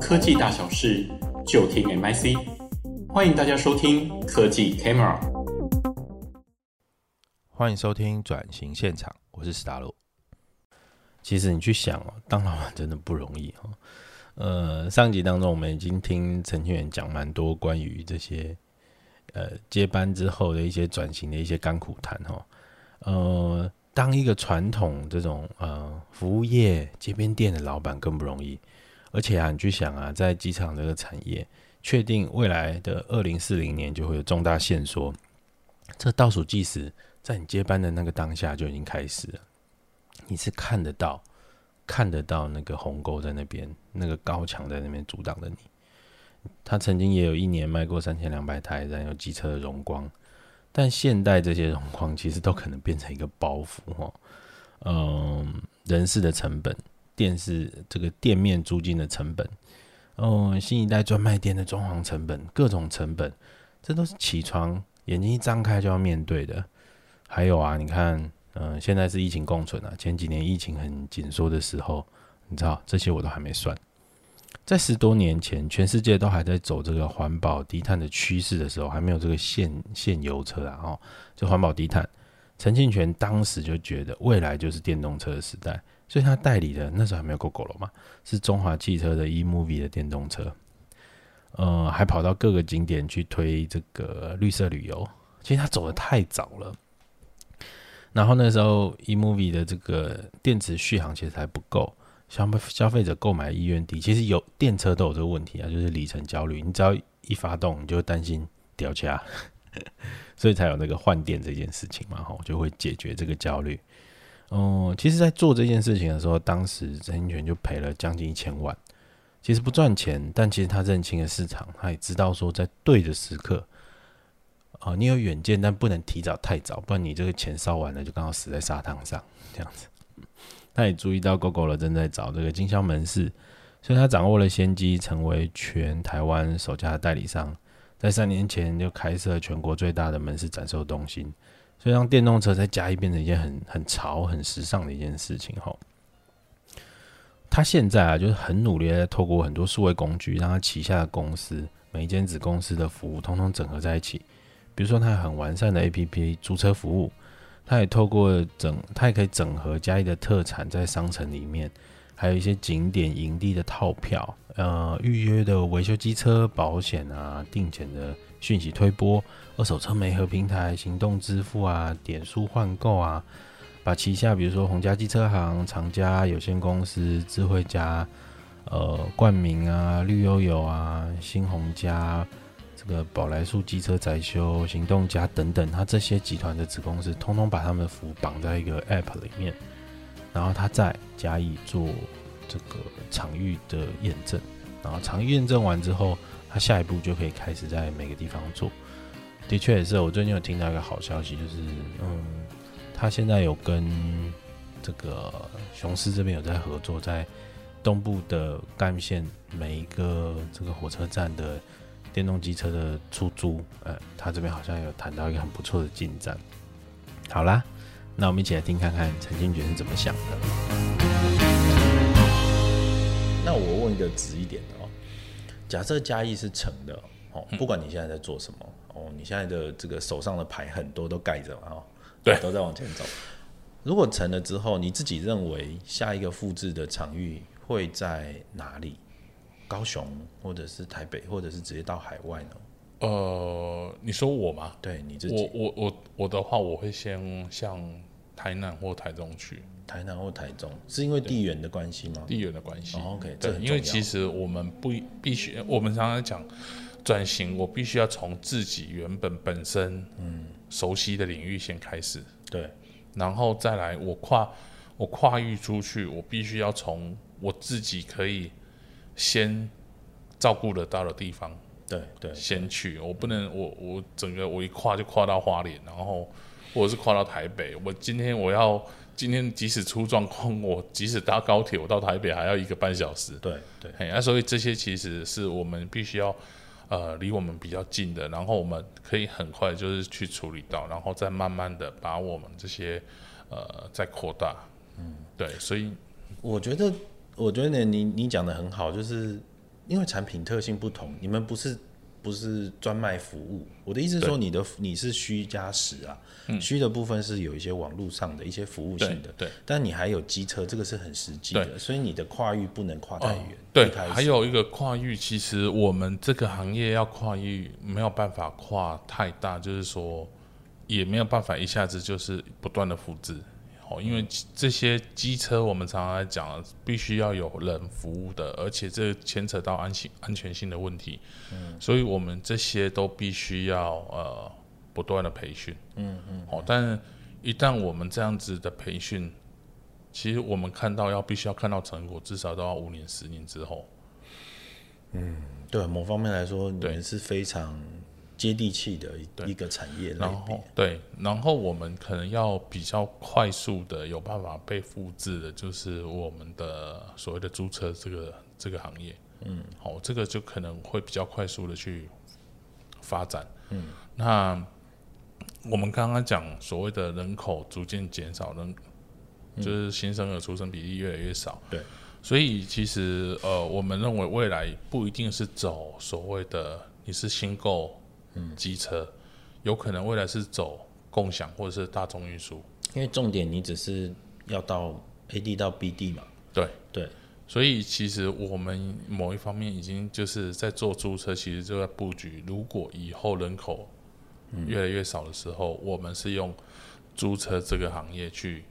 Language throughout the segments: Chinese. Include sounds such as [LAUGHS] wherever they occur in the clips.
科技大小事，就听 MIC。欢迎大家收听科技 Camera。欢迎收听转型现场，我是史达洛。其实你去想哦，当老板真的不容易哦。呃，上集当中我们已经听陈清源讲蛮多关于这些呃接班之后的一些转型的一些甘苦谈哈。呃，当一个传统这种呃服务业街边店的老板更不容易，而且啊，你去想啊，在机场这个产业，确定未来的二零四零年就会有重大线索，这倒数计时在你接班的那个当下就已经开始了，你是看得到。看得到那个鸿沟在那边，那个高墙在那边阻挡着你。他曾经也有一年卖过三千两百台燃油机车的荣光，但现代这些荣光其实都可能变成一个包袱哈。嗯，人事的成本，电视这个店面租金的成本，嗯，新一代专卖店的装潢成本，各种成本，这都是起床眼睛一张开就要面对的。还有啊，你看。嗯，现在是疫情共存啊。前几年疫情很紧缩的时候，你知道这些我都还没算。在十多年前，全世界都还在走这个环保低碳的趋势的时候，还没有这个现现油车啊，哦，就环保低碳。陈庆全当时就觉得未来就是电动车的时代，所以他代理的那时候还没有 Gogoro 嘛，是中华汽车的 eMOVIE 的电动车。呃，还跑到各个景点去推这个绿色旅游。其实他走得太早了。然后那时候，eMOVIE 的这个电池续航其实还不够，消费消费者购买意愿低。其实有电车都有这个问题啊，就是里程焦虑。你只要一发动，你就担心掉价，[LAUGHS] 所以才有那个换电这件事情嘛，吼，就会解决这个焦虑。哦，其实，在做这件事情的时候，当时陈清泉就赔了将近一千万。其实不赚钱，但其实他认清了市场，他也知道说在对的时刻。哦，你有远见，但不能提早太早，不然你这个钱烧完了，就刚好死在沙滩上这样子。他也注意到 GoGo 了正在找这个经销门市，所以他掌握了先机，成为全台湾首家的代理商。在三年前就开设全国最大的门市展售中心，所以让电动车在嘉义变成一件很很潮、很时尚的一件事情。吼，他现在啊，就是很努力的透过很多数位工具，让他旗下的公司每一间子公司的服务，通通整合在一起。比如说，他有很完善的 APP 租车服务，他也透过整，他也可以整合嘉义的特产在商城里面，还有一些景点营地的套票，呃，预约的维修机车保险啊，定检的讯息推播，二手车媒合平台，行动支付啊，点数换购啊，把旗下比如说鸿家机车行、长家有限公司、智慧家、呃，冠名啊、绿悠悠啊、新鸿家。这个宝来速机车载修、行动家等等，他这些集团的子公司，通通把他们的服务绑在一个 App 里面，然后他再加以做这个场域的验证，然后场域验证完之后，他下一步就可以开始在每个地方做。的确也是，我最近有听到一个好消息，就是嗯，他现在有跟这个雄狮这边有在合作，在东部的干线每一个这个火车站的。电动机车的出租，呃，他这边好像有谈到一个很不错的进展。好啦，那我们一起来听看看陈清觉是怎么想的。那我问一个直一点的，假设嘉义是成的哦，不管你现在在做什么哦，你现在的这个手上的牌很多都盖着嘛哦，对，都在往前走。如果成了之后，你自己认为下一个复制的场域会在哪里？高雄，或者是台北，或者是直接到海外呢？呃，你说我吗？对，你自己。我我我我的话，我会先向台南或台中去。台南或台中，是因为地缘的关系吗？地缘的关系。哦，OK，对，因为其实我们不必须，我们常常讲转型，我必须要从自己原本本身嗯熟悉的领域先开始。嗯、对，然后再来我跨我跨域出去，我必须要从我自己可以。先照顾得到的地方，对对，先去。我不能，我我整个我一跨就跨到花莲，然后或者是跨到台北。我今天我要今天即使出状况，我即使搭高铁，我到台北还要一个半小时。对对，那、啊、所以这些其实是我们必须要呃离我们比较近的，然后我们可以很快就是去处理到，然后再慢慢的把我们这些呃再扩大。嗯，对，所以我觉得。我觉得你你讲的很好，就是因为产品特性不同，你们不是。不是专卖服务，我的意思是说，你的你是虚加实啊，虚、嗯、的部分是有一些网络上的一些服务性的，对，对但你还有机车，这个是很实际的，所以你的跨域不能跨太远、哦。对，还有一个跨域，其实我们这个行业要跨域没有办法跨太大，就是说也没有办法一下子就是不断的复制。因为这些机车，我们常常来讲，必须要有人服务的，而且这牵扯到安全安全性的问题，嗯，所以我们这些都必须要呃不断的培训，嗯嗯，好，但是一旦我们这样子的培训，其实我们看到要必须要看到成果，至少都要五年十年之后，嗯，对，某方面来说，你们是非常。接地气的一个产业，然后对，然后我们可能要比较快速的有办法被复制的，就是我们的所谓的租车这个这个行业，嗯，好，这个就可能会比较快速的去发展，嗯，那我们刚刚讲所谓的人口逐渐减少，人就是新生儿出生比例越来越少，对，所以其实呃，我们认为未来不一定是走所谓的你是新购。嗯，机车有可能未来是走共享或者是大众运输，因为重点你只是要到 A 地到 B 地嘛。对对，所以其实我们某一方面已经就是在做租车，其实就在布局。如果以后人口越来越少的时候，嗯、我们是用租车这个行业去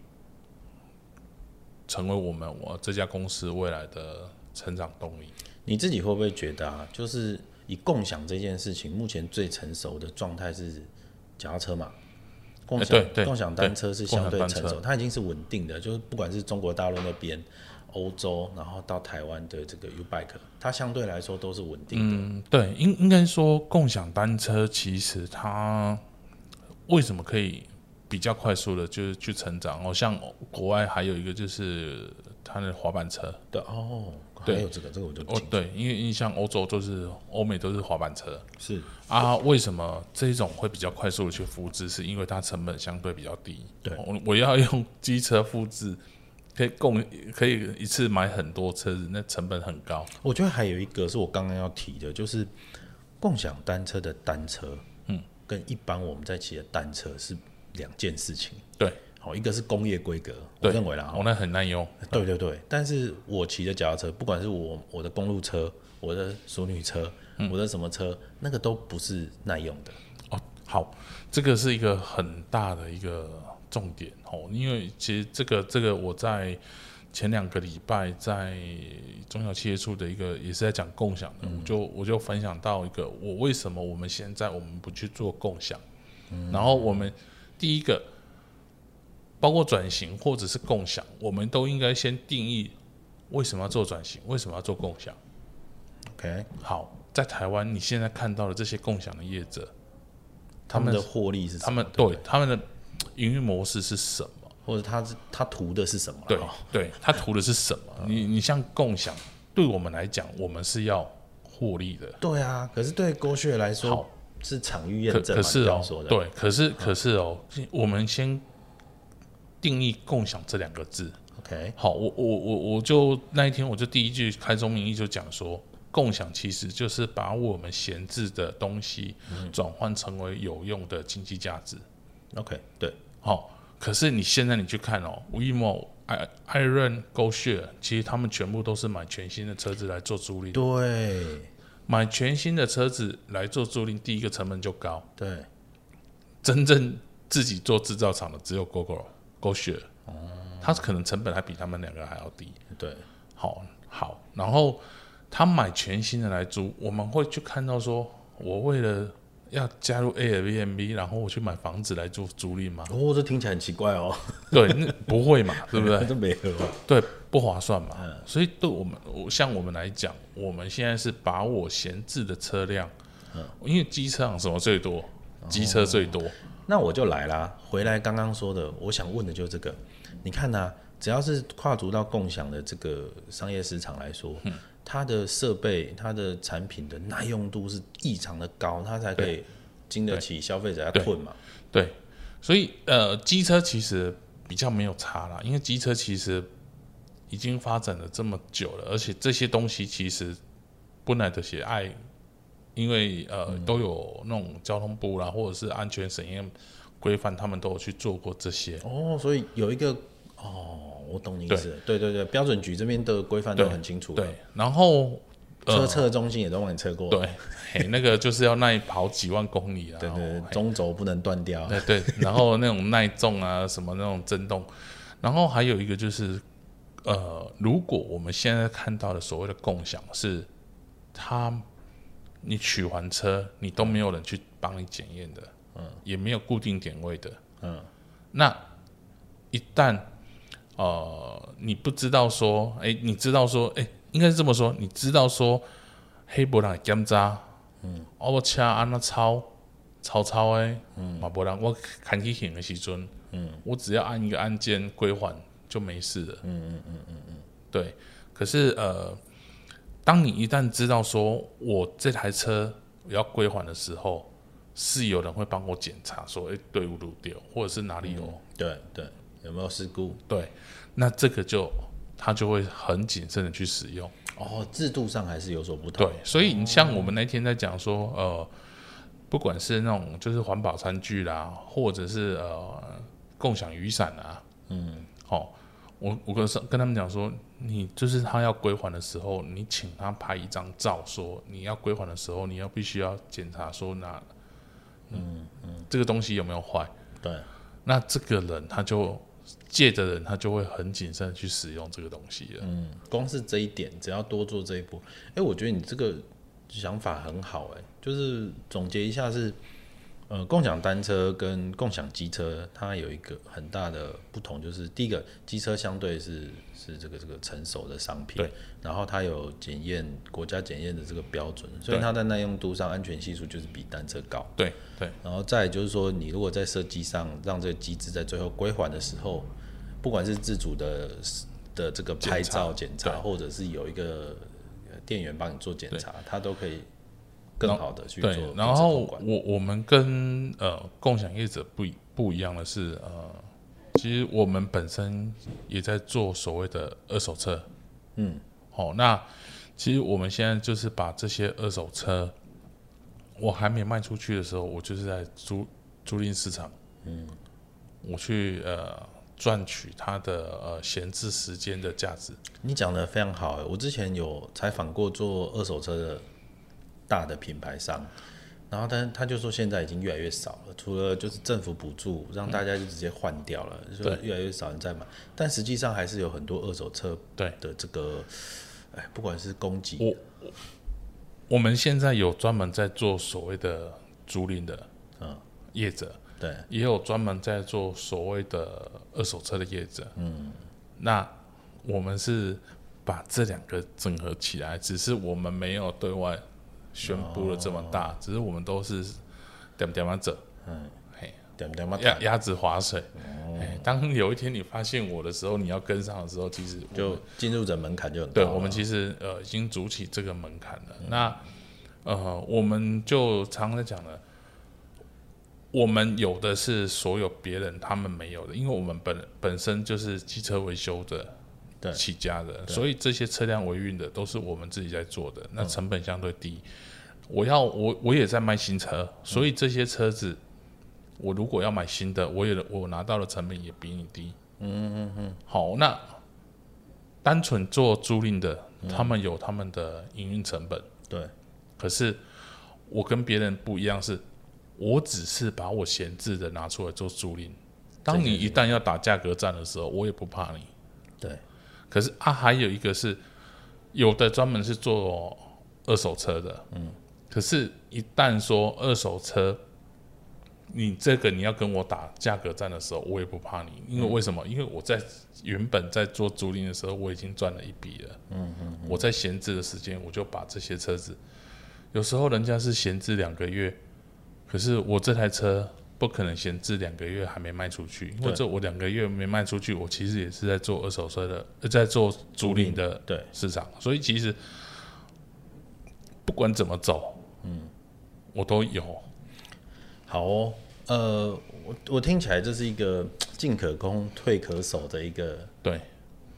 成为我们我这家公司未来的成长动力。你自己会不会觉得啊？就是。以共享这件事情，目前最成熟的状态是脚踏车嘛？共享、欸、共享单车是相对成熟，它已经是稳定的。就是不管是中国大陆那边、欧洲，然后到台湾的这个 U-Bike，它相对来说都是稳定的。嗯，对，应应该说共享单车其实它为什么可以比较快速的，就是去成长？哦，像国外还有一个就是它的滑板车。对哦。对，还有这个，这个我就哦，对，因为印象欧洲都是欧美都是滑板车，是啊，为什么这种会比较快速的去复制？是因为它成本相对比较低。对，我我要用机车复制，可以共可以一次买很多车子，那成本很高。我觉得还有一个是我刚刚要提的，就是共享单车的单车，嗯，跟一般我们在骑的单车是两件事情。对。好，一个是工业规格，我认为啦，哦，那很耐用。对对对，但是我骑的脚踏车，不管是我我的公路车，我的淑女车，嗯、我的什么车，那个都不是耐用的。哦，好，这个是一个很大的一个重点哦，因为其实这个这个我在前两个礼拜在中小企业处的一个也是在讲共享的，嗯、我就我就分享到一个我为什么我们现在我们不去做共享，嗯、然后我们第一个。包括转型或者是共享，我们都应该先定义为什么要做转型，为什么要做共享。OK，好，在台湾你现在看到的这些共享的业者，他们的获利是什么？他们对，对他们的营运模式是什么？或者他是他图的是什么？对，对他图的是什么？你 [LAUGHS] 你像共享，对我们来讲，我们是要获利的。对啊，可是对 GoShare 来说，好是场域验证嘛？可是哦，对，可是可是哦，我们先。定义共享这两个字，OK，好，我我我我就那一天我就第一句开宗明义就讲说，共享其实就是把我们闲置的东西转换成为有用的经济价值，OK，对，好，可是你现在你去看哦，WeMo、iRent、GoShare，其实他们全部都是买全新的车子来做租赁，对，买全新的车子来做租赁，第一个成本就高，对，真正自己做制造厂的只有 Gogoro。GoShare，它可能成本还比他们两个还要低。对，好，好，然后他买全新的来租，我们会去看到说，我为了要加入 Airbnb，然后我去买房子来做租赁吗？哦，这听起来很奇怪哦。对，那不会嘛，[LAUGHS] 对不对？这没有，对，不划算嘛。嗯，所以对我们，我像我们来讲，我们现在是把我闲置的车辆，嗯，因为机车什么最多，机车最多。哦那我就来啦，回来刚刚说的，我想问的就是这个。你看呢、啊，只要是跨足到共享的这个商业市场来说，嗯、它的设备、它的产品的耐用度是异常的高，它才可以经得起消费者要困嘛对。对，所以呃，机车其实比较没有差啦，因为机车其实已经发展了这么久了，而且这些东西其实不难的写爱，因为呃、嗯、都有那种交通部啦，或者是安全审验规范，他们都有去做过这些。哦，所以有一个哦，我懂你意思。对对对，标准局这边的规范都很清楚。对，然后车测中心也都帮你测过。对，那个就是要耐跑几万公里啊。[LAUGHS] 对，对对，中轴不能断掉。对对，然后那种耐重啊，什么那种震动，然后还有一个就是。呃，如果我们现在看到的所谓的共享是，他你取还车，你都没有人去帮你检验的，嗯，也没有固定点位的，嗯，那一旦呃你不知道说，哎、欸，你知道说，哎、欸，应该是这么说，你知道说黑博朗检查，嗯，我车按那超超超哎，嗯，马博朗我看起行的时阵，嗯，我只要按一个按键归还。就没事了。嗯嗯嗯嗯嗯，对。可是呃，当你一旦知道说我这台车要归还的时候，是有人会帮我检查说，哎、欸，对不对？或者是哪里有？嗯、对对，有没有事故？对。那这个就他就会很谨慎的去使用。哦，制度上还是有所不同。对，所以你像我们那天在讲说，呃，不管是那种就是环保餐具啦，或者是呃共享雨伞啊，嗯，好、哦。我我跟跟他们讲说，你就是他要归还的时候，你请他拍一张照，说你要归还的时候，你要必须要检查说那，嗯嗯，这个东西有没有坏？对，那这个人他就借的人他就会很谨慎去使用这个东西了。嗯，光是这一点，只要多做这一步，哎、欸，我觉得你这个想法很好、欸，哎，就是总结一下是。呃，共享单车跟共享机车，它有一个很大的不同，就是第一个，机车相对是是这个这个成熟的商品，对，然后它有检验国家检验的这个标准，所以它在耐用度上、安全系数就是比单车高，对对。然后再就是说，你如果在设计上让这个机制在最后归还的时候，不管是自主的的这个拍照检查，或者是有一个店员帮你做检查，它都可以。更好的去做。对，然后我我们跟呃共享业者不不一样的是，呃，其实我们本身也在做所谓的二手车，嗯，好、哦，那其实我们现在就是把这些二手车，我还没卖出去的时候，我就是在租租赁市场，嗯，我去呃赚取它的呃闲置时间的价值。你讲的非常好，我之前有采访过做二手车的。大的品牌商，然后但他就说现在已经越来越少了，除了就是政府补助让大家就直接换掉了，嗯、就越来越少人在买。但实际上还是有很多二手车对。的这个，哎，不管是供给，我我们现在有专门在做所谓的租赁的嗯。业者，对，也有专门在做所谓的二手车的业者，嗯，那我们是把这两个整合起来，只是我们没有对外。宣布了这么大，哦、只是我们都是点点嘛走，嗯，嘿，点点嘛鸭鸭子划水，哦，当有一天你发现我的时候，你要跟上的时候，其实就进入者门槛就。对，我们其实呃已经筑起这个门槛了。嗯、那呃，我们就常常在讲的，我们有的是所有别人他们没有的，因为我们本本身就是机车维修的。起家的，所以这些车辆维运的都是我们自己在做的，那成本相对低。嗯、我要我我也在卖新车，所以这些车子，我如果要买新的，我也我拿到的成本也比你低。嗯嗯嗯。好，那单纯做租赁的，他们有他们的营运成本。对。可是我跟别人不一样是，是我只是把我闲置的拿出来做租赁。当你一旦要打价格战的时候，我也不怕你。对。可是啊，还有一个是，有的专门是做二手车的，嗯，可是，一旦说二手车，你这个你要跟我打价格战的时候，我也不怕你，因为为什么？因为我在原本在做租赁的时候，我已经赚了一笔了，嗯嗯，我在闲置的时间，我就把这些车子，有时候人家是闲置两个月，可是我这台车。不可能闲置两个月还没卖出去，或者我两个月没卖出去，我其实也是在做二手车的，在做租赁的对。市场，所以其实不管怎么走，嗯，我都有。好哦，呃，我我听起来这是一个 [TSK] 进可攻退可守的一个对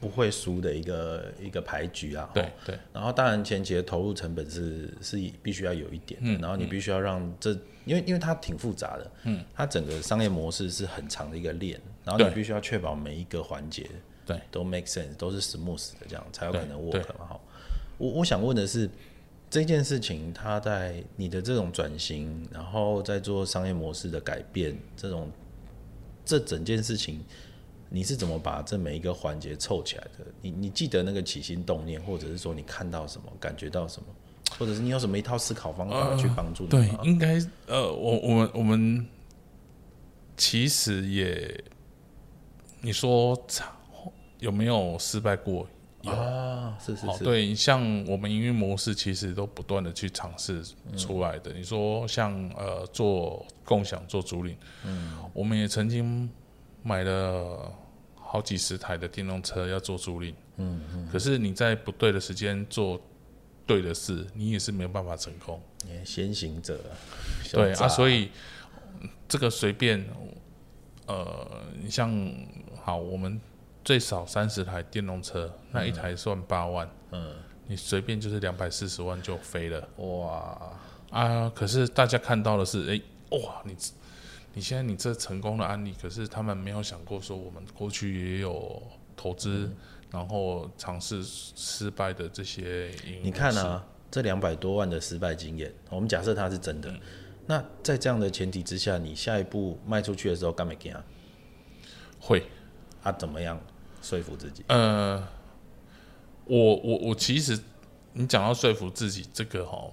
不会输的一个一个牌局啊。对对。然后当然前期的投入成本是是必须要有一点的，嗯、然后你必须要让这，因为因为它挺复杂的，嗯，它整个商业模式是很长的一个链，然后你必须要确保每一个环节对都 make sense，都是 smooth 的这样才有可能 work 嘛。好，我我想问的是。这件事情，它在你的这种转型，然后在做商业模式的改变，这种这整件事情，你是怎么把这每一个环节凑起来的？你你记得那个起心动念，或者是说你看到什么，感觉到什么，或者是你有什么一套思考方法去帮助你？对，应该呃，我我们我们其实也，你说有没有失败过？啊，是是是，对，像我们营运模式其实都不断的去尝试出来的。嗯、你说像呃做共享做租赁，嗯，我们也曾经买了好几十台的电动车要做租赁，嗯嗯，可是你在不对的时间做对的事，你也是没有办法成功。先行者，对啊，所以这个随便，呃，你像好我们。最少三十台电动车，那一台算八万，嗯，嗯，你随便就是两百四十万就飞了，哇啊！可是大家看到的是，哎、欸，哇，你你现在你这成功的案例，可是他们没有想过说，我们过去也有投资，嗯、然后尝试失败的这些，你看啊，这两百多万的失败经验，我们假设它是真的，嗯、那在这样的前提之下，你下一步迈出去的时候，干没干啊？会啊？怎么样？说服自己。呃，我我我其实，你讲到说服自己这个哈，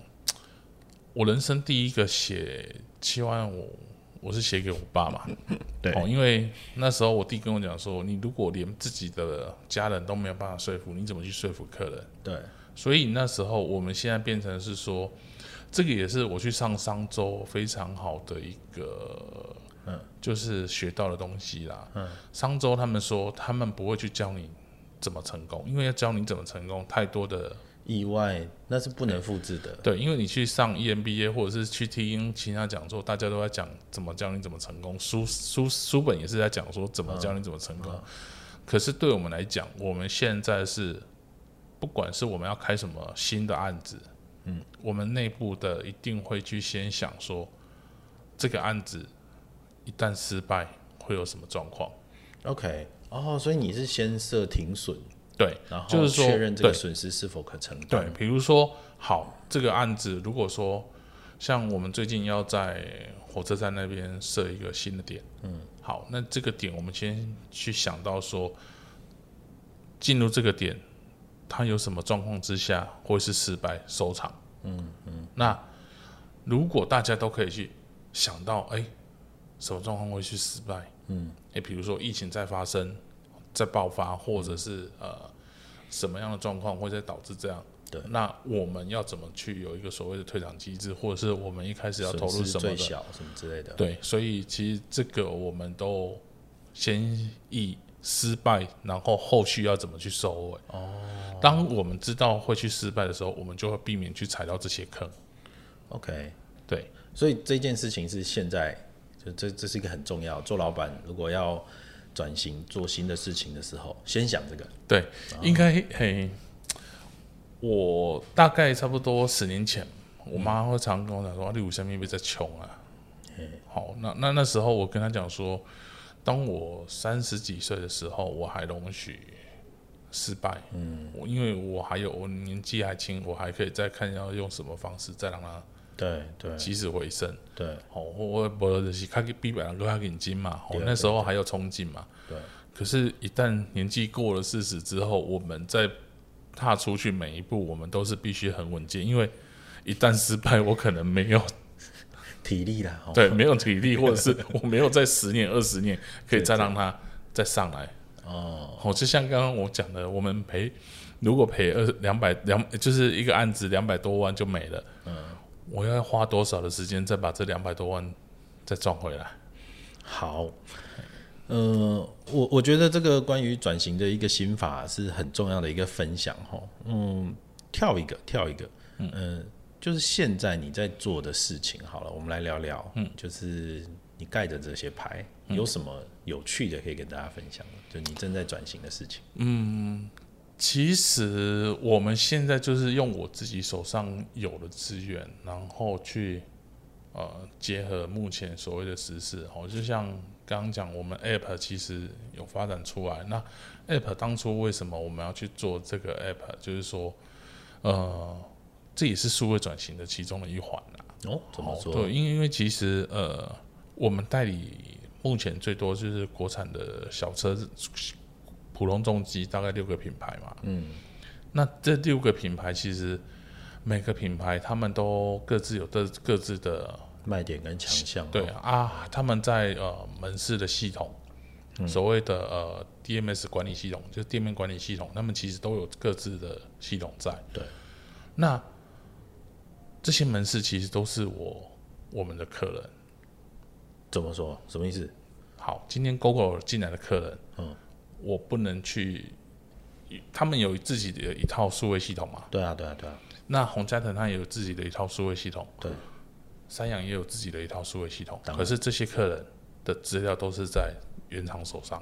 我人生第一个写七万五，我是写给我爸嘛。[LAUGHS] 对。哦，因为那时候我弟跟我讲说，你如果连自己的家人都没有办法说服，你怎么去说服客人？对。所以那时候我们现在变成是说，这个也是我去上商周非常好的一个。嗯，就是学到的东西啦。嗯，商周他们说，他们不会去教你怎么成功，因为要教你怎么成功，太多的意外，那是不能复制的。对，因为你去上 EMBA 或者是去听其他讲座，大家都在讲怎么教你怎么成功，书书书本也是在讲说怎么教你怎么成功。嗯嗯、可是对我们来讲，我们现在是，不管是我们要开什么新的案子，嗯，我们内部的一定会去先想说这个案子。一旦失败会有什么状况？OK，哦，所以你是先设停损，对，然后就是确认这个损失是否可承担。对，比如说，好，这个案子如果说像我们最近要在火车站那边设一个新的点，嗯，好，那这个点我们先去想到说，进入这个点，它有什么状况之下会是失败收场？嗯嗯，那如果大家都可以去想到，哎。什么状况会去失败？嗯，诶，比如说疫情在发生、在爆发，或者是、嗯、呃什么样的状况会再导致这样？对，那我们要怎么去有一个所谓的退场机制，或者是我们一开始要投入什么的？什么之类的？对，所以其实这个我们都先以失败，然后后续要怎么去收尾。哦，当我们知道会去失败的时候，我们就会避免去踩到这些坑。OK，对，所以这件事情是现在。就这这是一个很重要，做老板如果要转型做新的事情的时候，先想这个。对，后应该嘿，我大概差不多十年前，嗯、我妈会常跟我讲说：“你有什么别在穷啊？”嘿好，那那那时候我跟她讲说，当我三十几岁的时候，我还容许失败。嗯，我因为我还有我年纪还轻，我还可以再看要用什么方式再让他。对对，起死回生。对，好，我我就是看比别人更加紧精嘛。我那时候还有冲劲嘛。对。可是，一旦年纪过了四十之后，我们再踏出去每一步，我们都是必须很稳健，因为一旦失败，我可能没有 [LAUGHS] 体力了。对，没有体力，[LAUGHS] 或者是我没有在十年、二十年可以再让他再上来。哦。好，就像刚刚我讲的，我们赔，如果赔二两百两，就是一个案子两百多万就没了。嗯。我要花多少的时间再把这两百多万再赚回来？好，呃，我我觉得这个关于转型的一个心法是很重要的一个分享哈。嗯，跳一个，跳一个，嗯、呃，就是现在你在做的事情。好了，我们来聊聊，嗯，就是你盖的这些牌，有什么有趣的可以跟大家分享的？就你正在转型的事情。嗯，其实我们现在就是用我自己手上有的资源，然后去呃结合目前所谓的时事。哦，就像刚刚讲，我们 App 其实有发展出来。那 App 当初为什么我们要去做这个 App？就是说，呃，这也是数位转型的其中的一环啦。哦，怎么说？对，因为因为其实呃。我们代理目前最多就是国产的小车、普通重机，大概六个品牌嘛。嗯，那这六个品牌其实每个品牌他们都各自有各各自的卖点跟强项。对啊，他们在呃门市的系统，嗯、所谓的呃 DMS 管理系统，就是店面管理系统，他们其实都有各自的系统在。对，那这些门市其实都是我我们的客人。怎么说？什么意思？好，今天 GOGO 进来的客人，嗯，我不能去，他们有自己的一套数位系统嘛？对啊，对啊，对啊。那洪嘉腾他也有自己的一套数位系统，对。三阳也有自己的一套数位系统，可是这些客人的资料都是在原厂手上。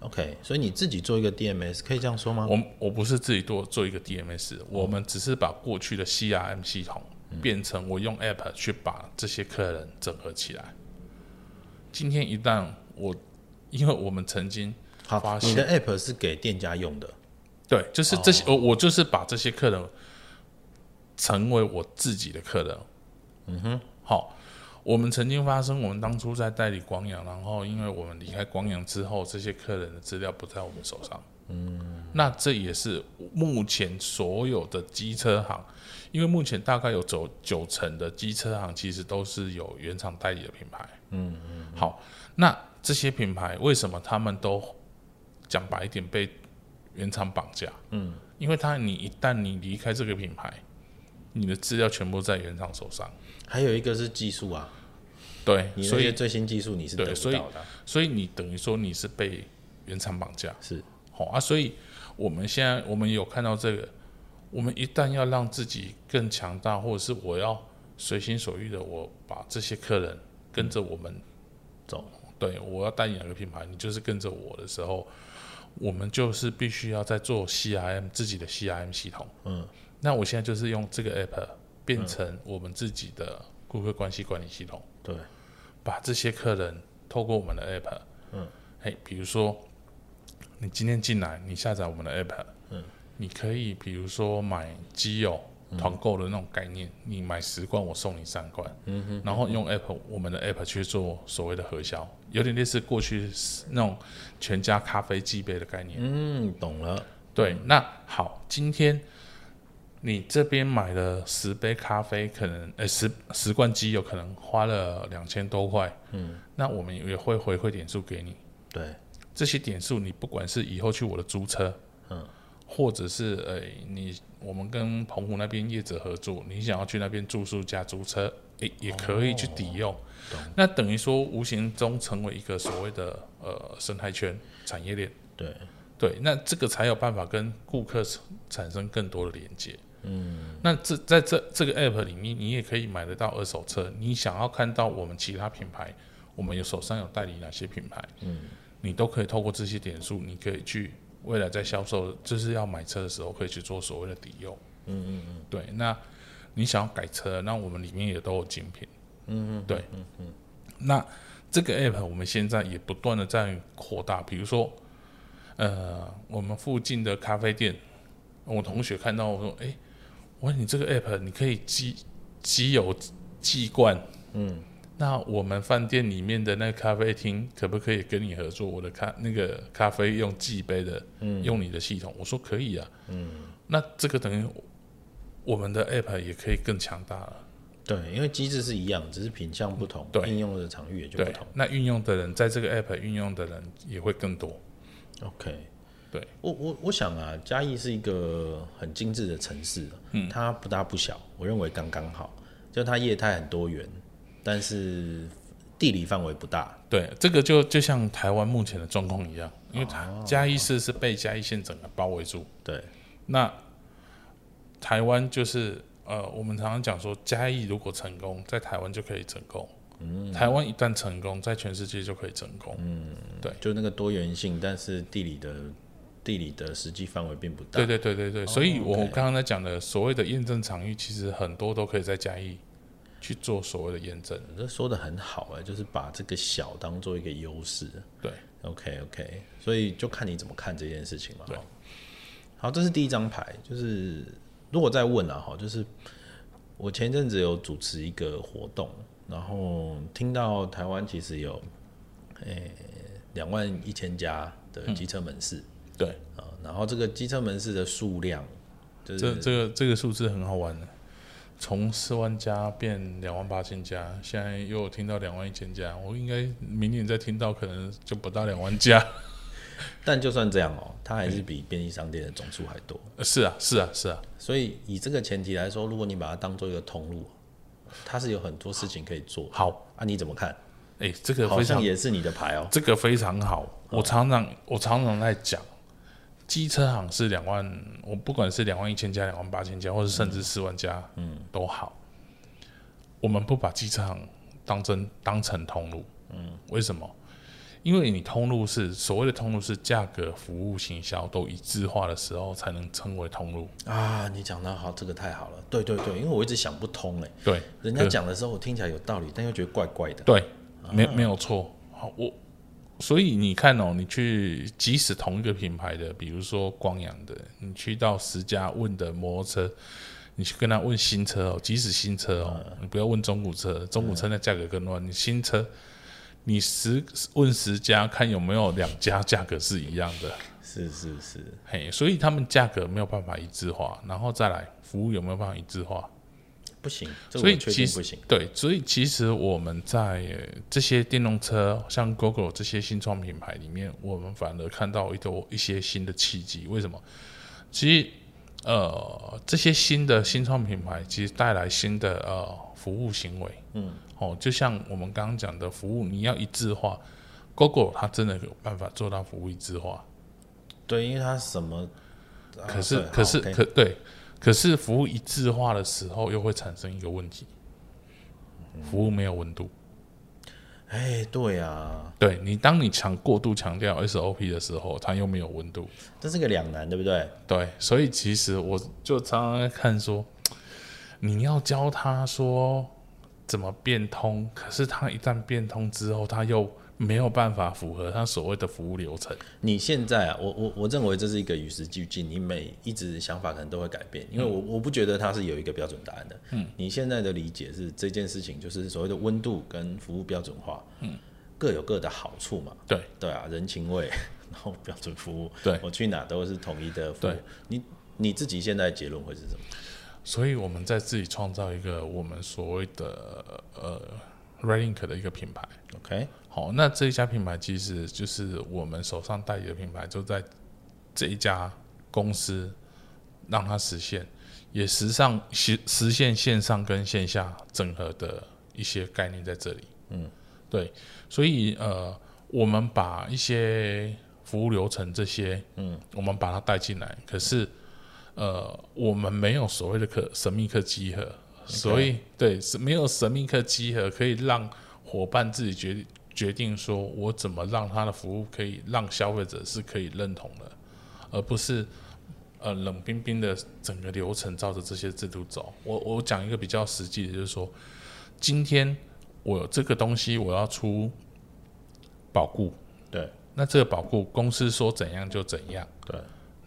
OK，所以你自己做一个 DMS，可以这样说吗？我我不是自己做做一个 DMS，嗯，我们只是把过去的 CRM 系统变成我用 App 去把这些客人整合起来。今天一旦我，因为我们曾经你的 app 是给店家用的，对，就是这些，我、oh. 我就是把这些客人成为我自己的客人。嗯哼，好，我们曾经发生，我们当初在代理光阳，然后因为我们离开光阳之后，这些客人的资料不在我们手上。嗯，那这也是目前所有的机车行，因为目前大概有九九成的机车行其实都是有原厂代理的品牌。嗯嗯，好，那这些品牌为什么他们都讲白一点被原厂绑架？嗯，因为他你一旦你离开这个品牌，你的资料全部在原厂手上。还有一个是技术啊，对，所以最新技术你是得不到的，所以所以你等于说你是被原厂绑架，是好啊。所以我们现在我们有看到这个，我们一旦要让自己更强大，或者是我要随心所欲的，我把这些客人。跟着我们走，对，我要代言哪个品牌，你就是跟着我的时候，我们就是必须要在做 CRM 自己的 CRM 系统。嗯，那我现在就是用这个 app 变成我们自己的顾客关系管理系统。对，把这些客人透过我们的 app，嗯，哎，比如说你今天进来，你下载我们的 app，嗯，你可以比如说买机油。团购的那种概念，你买十罐，我送你三罐，嗯哼，然后用 app 我们的 app 去做所谓的核销，有点类似过去那种全家咖啡寄杯的概念。嗯，懂了。对，那好，今天你这边买了十杯咖啡，可能呃十十罐机油可能花了两千多块，嗯，那我们也会回馈点数给你。对，这些点数你不管是以后去我的租车，嗯。或者是诶、欸，你我们跟澎湖那边业者合作，你想要去那边住宿加租车，诶、欸，也可以去抵用。哦、那等于说无形中成为一个所谓的呃生态圈产业链。对对，那这个才有办法跟顾客产生更多的连接。嗯，那这在这这个 app 里面，你也可以买得到二手车。你想要看到我们其他品牌，我们有手上有代理哪些品牌，嗯，你都可以透过这些点数，你可以去。未来在销售，就是要买车的时候，可以去做所谓的抵用。嗯嗯嗯，对。那你想要改车，那我们里面也都有精品。嗯嗯，对。嗯嗯。那这个 app 我们现在也不断的在扩大，比如说，呃，我们附近的咖啡店，我同学看到我说：“哎、欸，我说你这个 app 你可以寄寄有寄罐。”嗯。那我们饭店里面的那个咖啡厅可不可以跟你合作？我的咖那个咖啡用寄杯的，嗯，用你的系统，我说可以啊，嗯，那这个等于我们的 app 也可以更强大了。对，因为机制是一样，只是品相不同，对，应用的场域也就不同。那运用的人在这个 app 运用的人也会更多。OK，对我我我想啊，嘉义是一个很精致的城市，嗯，它不大不小，我认为刚刚好，就它业态很多元。但是地理范围不大，对，这个就就像台湾目前的状况一样，因为嘉义市是被嘉义县整个包围住，对，那台湾就是呃，我们常常讲说嘉义如果成功，在台湾就可以成功，嗯，台湾一旦成功，在全世界就可以成功。嗯，对，就那个多元性，但是地理的地理的实际范围并不大。对对对对对，哦、所以我刚刚在讲的所谓的验证场域，其实很多都可以在嘉义去做所谓的验证。这说的很好哎，就是把这个小当做一个优势。对，OK OK，所以就看你怎么看这件事情嘛。对，好，这是第一张牌，就是如果再问啊哈，就是我前阵子有主持一个活动。然后听到台湾其实有，诶两万一千家的机车门市，嗯、对啊，然后这个机车门市的数量，就是这这个这个数字很好玩的，从四万家变两万八千家，现在又听到两万一千家，我应该明年再听到可能就不到两万家，[LAUGHS] 但就算这样哦，它还是比便利商店的总数还多。是啊，是啊，是啊，所以以这个前提来说，如果你把它当做一个通路。它是有很多事情可以做。好啊，你怎么看？哎、欸，这个好像也是你的牌哦。这个非常好。我常常我常常在讲，机车行是两万，我不管是两万一千家、两万八千家，或者甚至四万家，嗯，都好。我们不把机车行当真当成通路，嗯，为什么？因为你通路是所谓的通路是价格、服务、行销都一致化的时候，才能称为通路啊！你讲的好，这个太好了。对对对，因为我一直想不通哎。对，人家讲的时候我听起来有道理，但又觉得怪怪的。对，没没有错。好，我所以你看哦，你去即使同一个品牌的，比如说光阳的，你去到十家问的摩托车，你去跟他问新车哦，即使新车哦，你不要问中古车，中古车那价格更乱。你新车。你十问十家，看有没有两家价格是一样的。是是是，嘿，所以他们价格没有办法一致化，然后再来服务有没有办法一致化？不行，所以其实对，所以其实我们在这些电动车，像 Gogoro 这些新创品牌里面，我们反而看到一个一些新的契机。为什么？其实呃，这些新的新创品牌其实带来新的呃服务行为，嗯。哦，就像我们刚刚讲的服务，你要一致化，Google 它真的有办法做到服务一致化。对，因为它什么？可是，可是，可对，可是服务一致化的时候，又会产生一个问题，服务没有温度。哎，对啊，对你，当你强过度强调 SOP 的时候，它又没有温度，这是个两难，对不对？对，所以其实我就常常在看说，你要教他说。怎么变通？可是他一旦变通之后，他又没有办法符合他所谓的服务流程。你现在啊，我我我认为这是一个与时俱进，你每一直想法可能都会改变，因为我我不觉得它是有一个标准答案的。嗯，你现在的理解是这件事情就是所谓的温度跟服务标准化，嗯，各有各的好处嘛。对对啊，人情味，[LAUGHS] 然后标准服务，对，我去哪都是统一的服务。对，你你自己现在结论会是什么？所以我们在自己创造一个我们所谓的呃 REDLINK 的一个品牌。OK，好，那这一家品牌其实就是我们手上代理的品牌，就在这一家公司让它实现，也实上实实现线上跟线下整合的一些概念在这里。嗯，对，所以呃，我们把一些服务流程这些，嗯，我们把它带进来，可是。呃，我们没有所谓的可神秘客集合.所以对是没有神秘客集合可以让伙伴自己决决定说，我怎么让他的服务可以让消费者是可以认同的，而不是呃冷冰冰的整个流程照着这些制度走。我我讲一个比较实际的，就是说，今天我有这个东西我要出保固，对，那这个保固公司说怎样就怎样，对，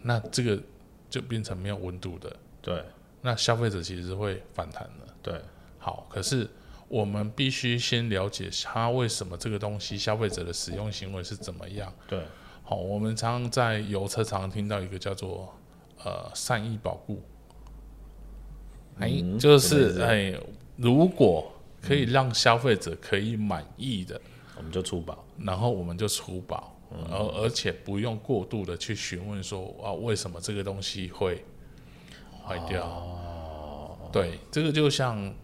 那这个。就变成没有温度的，对，那消费者其实是会反弹的，对。好，可是我们必须先了解它为什么这个东西消费者的使用行为是怎么样，对。好，我们常常在油车常常听到一个叫做呃善意保固，哎、嗯，就是哎，如果可以让消费者可以满意的，我们就出保，然后我们就出保。而而且不用过度的去询问说啊，为什么这个东西会坏掉？哦、对，这个就像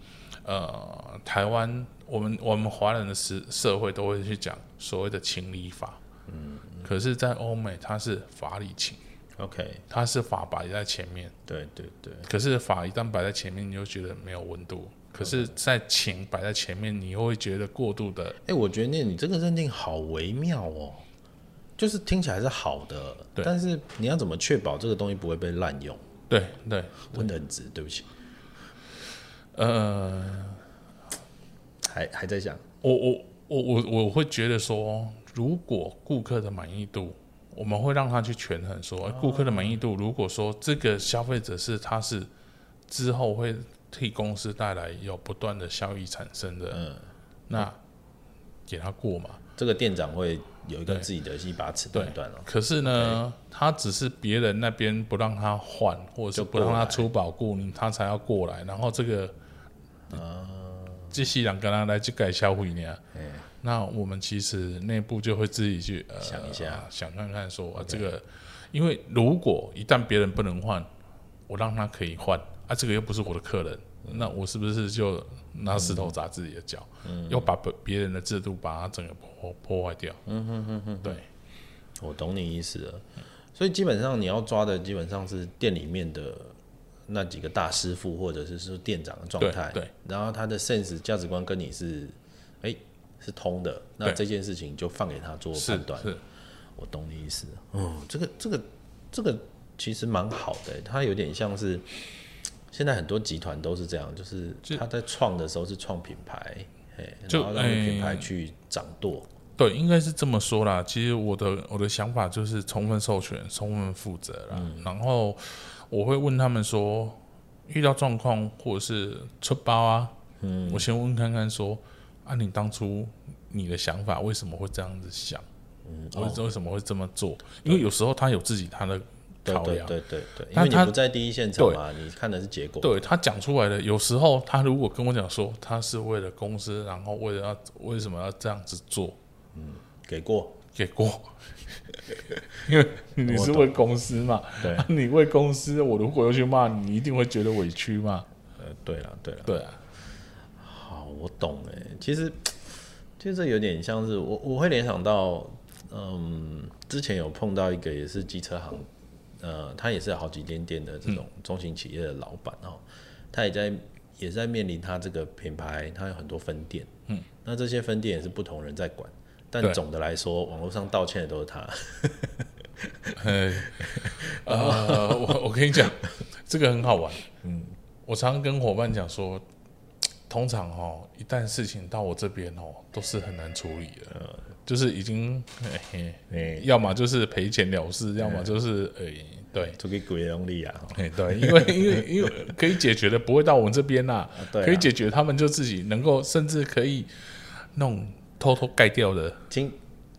呃台湾，我们我们华人的社社会都会去讲所谓的情理法，嗯，可是，在欧美它是法理情，OK，它是法摆在前面，对对对，可是法一旦摆在前面，你就觉得没有温度，可是，在情摆在前面，你又会觉得过度的。哎、欸，我觉得你这个认定好微妙哦，就是听起来是好的，但是你要怎么确保这个东西不会被滥用？对对，问得很直，对不起。呃，还还在想，我我我我我会觉得说，如果顾客的满意度，我们会让他去权衡说，顾、哦、客的满意度，如果说这个消费者是他是之后会。替公司带来有不断的效益产生的，嗯，那给他过嘛？这个店长会有一个自己的一把尺断断了。可是呢，他只是别人那边不让他换，或者是不让他出保固，他才要过来。然后这个，呃，机器人跟他来去改消费呢？那我们其实内部就会自己去、呃、想一下，想看看说、啊、这个，因为如果一旦别人不能换，我让他可以换。啊，这个又不是我的客人，嗯、那我是不是就拿石头砸自己的脚？嗯，又把别人的制度把它整个破破坏掉？嗯哼哼哼，对，我懂你意思了。所以基本上你要抓的基本上是店里面的那几个大师傅，或者是说店长的状态。对，然后他的 sense 价值观跟你是哎、欸、是通的，那这件事情就放给他做判断。是，我懂你意思。嗯，这个这个这个其实蛮好的，他有点像是。现在很多集团都是这样，就是他在创的时候是创品牌，就然后让品牌去掌舵。对，应该是这么说啦。其实我的我的想法就是充分授权、充分负责啦。嗯、然后我会问他们说，遇到状况或者是出包啊，嗯，我先问看看说，啊，你当初你的想法为什么会这样子想？嗯，为为什么会这么做？因为有时候他有自己他的。对对对对对，因为你不在第一现场嘛，你看的是结果。对他讲出来的，有时候他如果跟我讲说他是为了公司，然后为了要为什么要这样子做，嗯，给过给过，[LAUGHS] 因为你是为公司嘛，对，[LAUGHS] 你为公司，我如果又去骂你，你一定会觉得委屈嘛。呃，对了对了，对啊，好，我懂哎，其实 [TSK] 其实这有点像是我我会联想到，嗯，之前有碰到一个也是机车行。呃，他也是好几间店的这种中型企业的老板哦，嗯、他也在也在面临他这个品牌，他有很多分店，嗯，那这些分店也是不同人在管，但总的来说，网络上道歉的都是他。[LAUGHS] 呃，我我跟你讲，这个很好玩，嗯，我常常跟伙伴讲说，通常哦，一旦事情到我这边哦，都是很难处理的。呃就是已经，要么就是赔钱了事，欸、要么就是，哎、欸，对，这个鬼用力啊，欸、对，因为因为因为可以解决的不会到我们这边呐，啊啊、可以解决他们就自己能够，甚至可以弄偷偷盖掉的。听，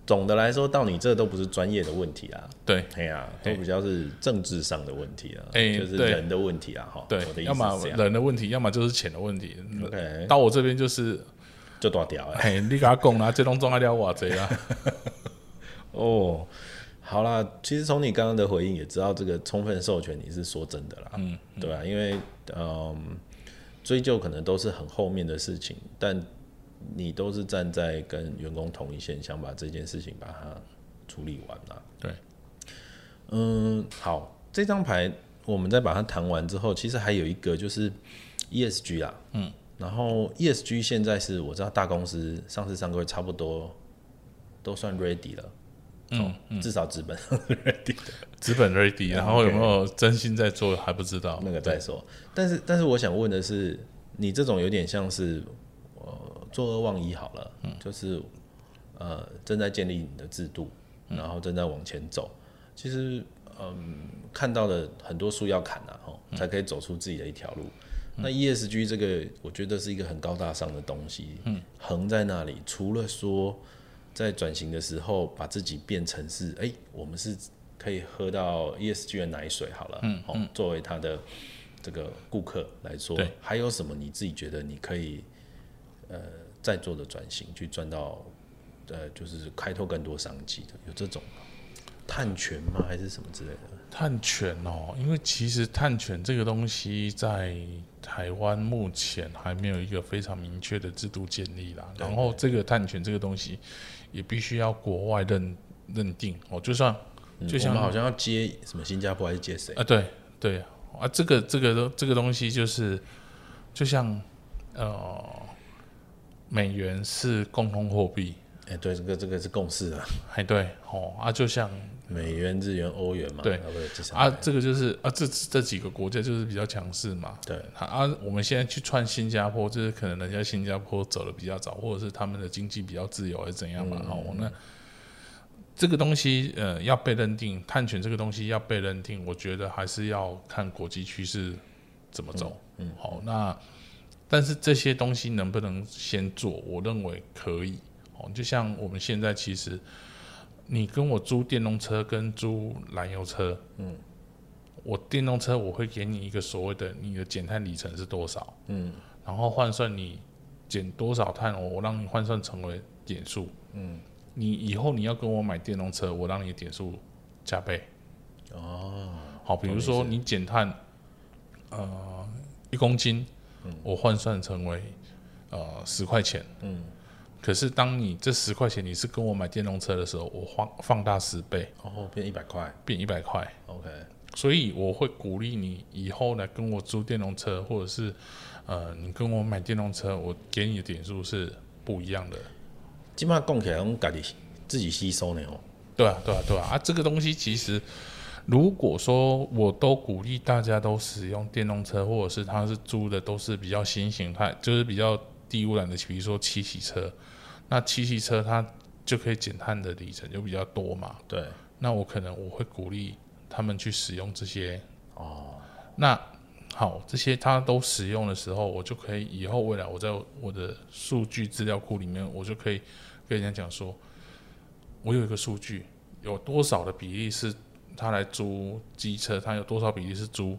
总的来说，到你这都不是专业的问题啊，对，哎呀，都比较是政治上的问题啊，哎、欸，就是人的问题啊，哈，对，要么人的问题，要么就是钱的问题。OK，到我这边就是。就大条 [LAUGHS] 哎，你跟他讲啦，这拢总爱了我这啦。[LAUGHS] 哦，好啦，其实从你刚刚的回应也知道，这个充分授权你是说真的啦，嗯，嗯对吧、啊？因为嗯，追究可能都是很后面的事情，但你都是站在跟员工同一线，想把这件事情把它处理完啦。对，嗯，好，这张牌我们再把它谈完之后，其实还有一个就是 ESG 啊，嗯。然后 ESG 现在是我知道大公司上市上柜差不多都算 ready 了，嗯，嗯。至少资本 [LAUGHS] ready 的，资本 ready，然后有没有真心在做还不知道，那个再说。但是但是我想问的是，你这种有点像是呃作恶忘一好了，嗯，就是呃正在建立你的制度，然后正在往前走，其实嗯看到的很多树要砍啊，吼，才可以走出自己的一条路。那 ESG 这个，我觉得是一个很高大上的东西，嗯，横在那里。除了说在转型的时候，把自己变成是，哎、欸，我们是可以喝到 ESG 的奶水，好了，嗯，嗯，作为他的这个顾客来说，还有什么你自己觉得你可以呃再做的转型，去赚到呃就是开拓更多商机的？有这种探权吗？还是什么之类的？探权哦，因为其实探权这个东西在台湾目前还没有一个非常明确的制度建立啦。然后这个探权这个东西也必须要国外认认定哦，就算就像、嗯、好像要接什么新加坡还是接谁啊？对对啊，这个这个这个东西就是就像呃，美元是共同货币。哎，对，这个这个是共识啊。哎，对，哦啊，就像美元、日元、欧元嘛。对，啊，这个就是啊，这这几个国家就是比较强势嘛。对，啊，我们现在去串新加坡，就是可能人家新加坡走的比较早，或者是他们的经济比较自由，还是怎样嘛？哦、嗯，那这个东西呃要被认定，碳权这个东西要被认定，我觉得还是要看国际趋势怎么走。嗯，嗯好，那但是这些东西能不能先做？我认为可以。哦。就像我们现在其实，你跟我租电动车跟租燃油车，嗯，我电动车我会给你一个所谓的你的减碳里程是多少，嗯，然后换算你减多少碳，我我让你换算成为点数，嗯，你以后你要跟我买电动车，我让你点数加倍，哦，好，比如说你减碳，呃，一公斤，嗯，我换算成为呃十块钱，嗯。可是，当你这十块钱你是跟我买电动车的时候，我放放大十倍，哦，变一百块，变一百块，OK。所以我会鼓励你以后来跟我租电动车，或者是呃，你跟我买电动车，我给你的点数是不一样的。基本上供起来用自己自己吸收呢哦。对啊，对啊，对啊。啊，这个东西其实，如果说我都鼓励大家都使用电动车，或者是他是租的都是比较新型态，就是比较低污染的，比如说七系车。那七汽车它就可以减碳的里程就比较多嘛？对。那我可能我会鼓励他们去使用这些哦。那好，这些他都使用的时候，我就可以以后未来我在我的数据资料库里面，我就可以跟人家讲说，我有一个数据，有多少的比例是他来租机车，他有多少比例是租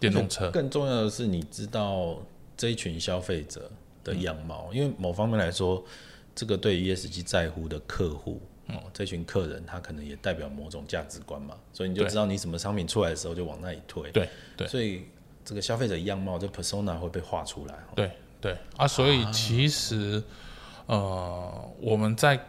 电动车。更重要的是，你知道这一群消费者的样貌，嗯、因为某方面来说。这个对于 ESG 在乎的客户，哦，这群客人他可能也代表某种价值观嘛，所以你就知道你什么商品出来的时候就往那里推。对对，所以这个消费者样貌，这 persona 会被画出来。对对啊，所以其实、啊、呃，我们在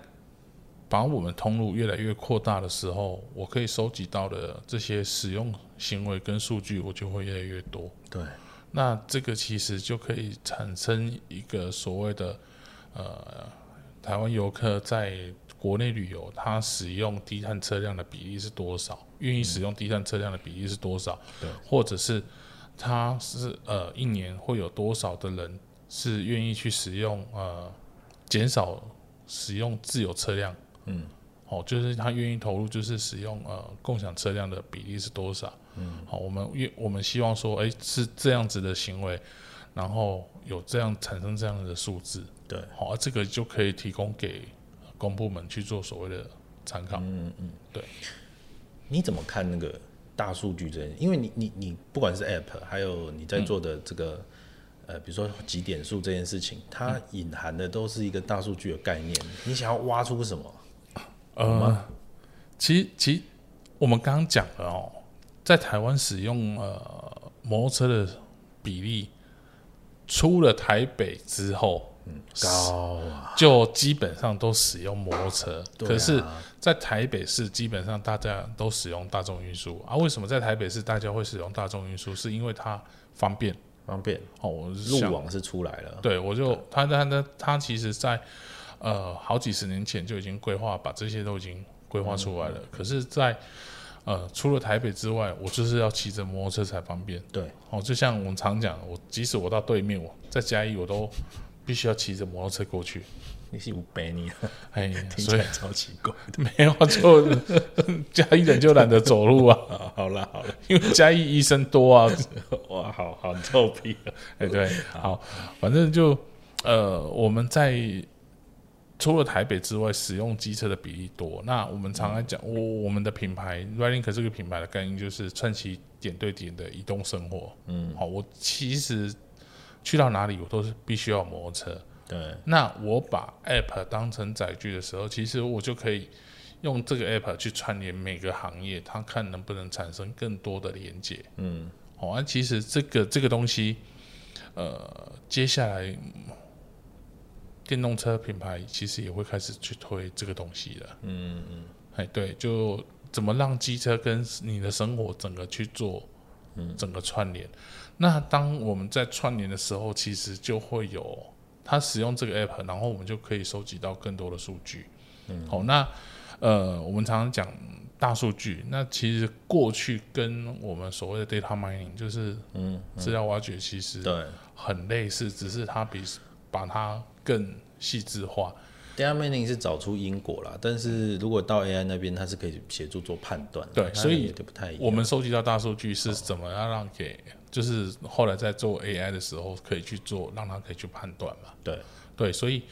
把我们通路越来越扩大的时候，我可以收集到的这些使用行为跟数据，我就会越来越多。对，那这个其实就可以产生一个所谓的呃。台湾游客在国内旅游，他使用低碳车辆的比例是多少？愿意使用低碳车辆的比例是多少？对，或者是他是呃一年会有多少的人是愿意去使用呃减少使用自有车辆？嗯，好，就是他愿意投入，就是使用呃共享车辆的比例是多少？嗯，好，我们愿我们希望说，哎，是这样子的行为，然后有这样产生这样的数字。对，好、啊，这个就可以提供给公部门去做所谓的参考。嗯嗯，对。你怎么看那个大数据这些？因为你你你不管是 App，还有你在做的这个、嗯、呃，比如说几点数这件事情，它隐含的都是一个大数据的概念。你想要挖出什么？呃，其实其实我们刚刚讲了哦，在台湾使用呃摩托车的比例，出了台北之后。嗯，高啊，就基本上都使用摩托车。可是，在台北市基本上大家都使用大众运输啊。为什么在台北市大家会使用大众运输？是因为它方便，方便哦。我路网是出来了，对，我就他他他他其实在呃好几十年前就已经规划，把这些都已经规划出来了。可是，在呃除了台北之外，我就是要骑着摩托车才方便。对，哦，就像我们常讲，我即使我到对面，我在嘉义，我都。必须要骑着摩托车过去，你是五百你，哎，[LAUGHS] 听起来超奇怪的。[LAUGHS] 没有就嘉义人就懒得走路啊。[LAUGHS] 好了好了，因为嘉义医生多啊。哇，好好臭屁啊！哎，对，好，反正就呃，我们在除了台北之外，使用机车的比例多。那我们常常讲，我我们的品牌 RIDELINK 这个品牌的概念就是串起点对点的移动生活。嗯，好，我其实。去到哪里，我都是必须要摩托车。对，那我把 App 当成载具的时候，其实我就可以用这个 App 去串联每个行业，它看能不能产生更多的连接。嗯，好、哦，那其实这个这个东西，呃，接下来电动车品牌其实也会开始去推这个东西了。嗯嗯，哎，对，就怎么让机车跟你的生活整个去做，整个串联。那当我们在串联的时候，其实就会有他使用这个 app，然后我们就可以收集到更多的数据。嗯，好，那呃，我们常常讲大数据，那其实过去跟我们所谓的 data mining 就是嗯资料挖掘，其实对很类似，只是它比把它更细致化。Data mining 是找出因果啦，但是如果到 AI 那边，它是可以协助做判断。对，所以不太一样。我们收集到大数据是怎么样让给，就是后来在做 AI 的时候可以去做，让它可以去判断嘛。对，对，所以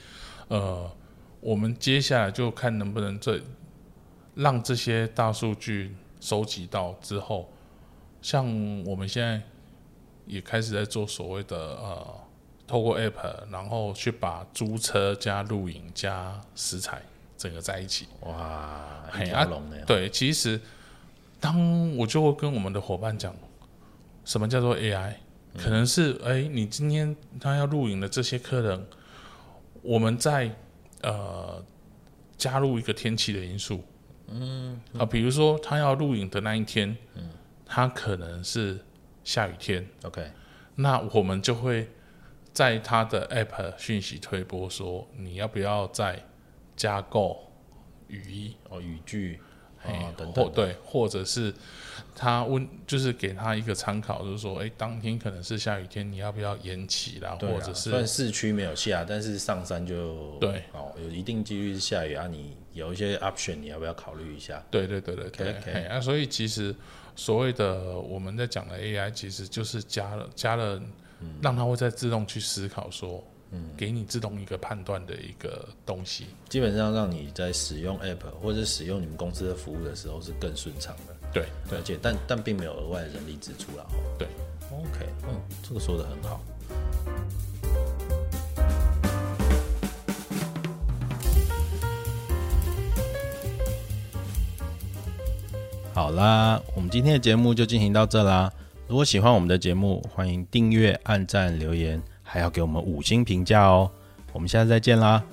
呃，我们接下来就看能不能这让这些大数据收集到之后，像我们现在也开始在做所谓的呃。透过 App，然后去把租车加露营加食材整个在一起。哇，一条龙的、啊。对，其实当我就会跟我们的伙伴讲，什么叫做 AI？、嗯、可能是哎，你今天他要露营的这些客人，我们在呃加入一个天气的因素。嗯，嗯啊，比如说他要露营的那一天，嗯，他可能是下雨天。OK，那我们就会。在他的 App 讯息推播说，你要不要再加购雨衣哦，雨具啊、哦、等等，对，或者是他问，就是给他一个参考，就是说，哎，当天可能是下雨天，你要不要延期啦？或者是，虽然市区没有下，但是上山就对哦，有一定几率是下雨啊。你有一些 option，你要不要考虑一下？对对对对对，okay, okay. 啊，所以其实所谓的我们在讲的 AI，其实就是加了加了。让它会再自动去思考，说，嗯，给你自动一个判断的一个东西，基本上让你在使用 App 或者使用你们公司的服务的时候是更顺畅的。对，而且但但并没有额外的人力支出啦。对，OK，嗯，这个说的很好。好啦，我们今天的节目就进行到这啦。如果喜欢我们的节目，欢迎订阅、按赞、留言，还要给我们五星评价哦。我们下次再见啦！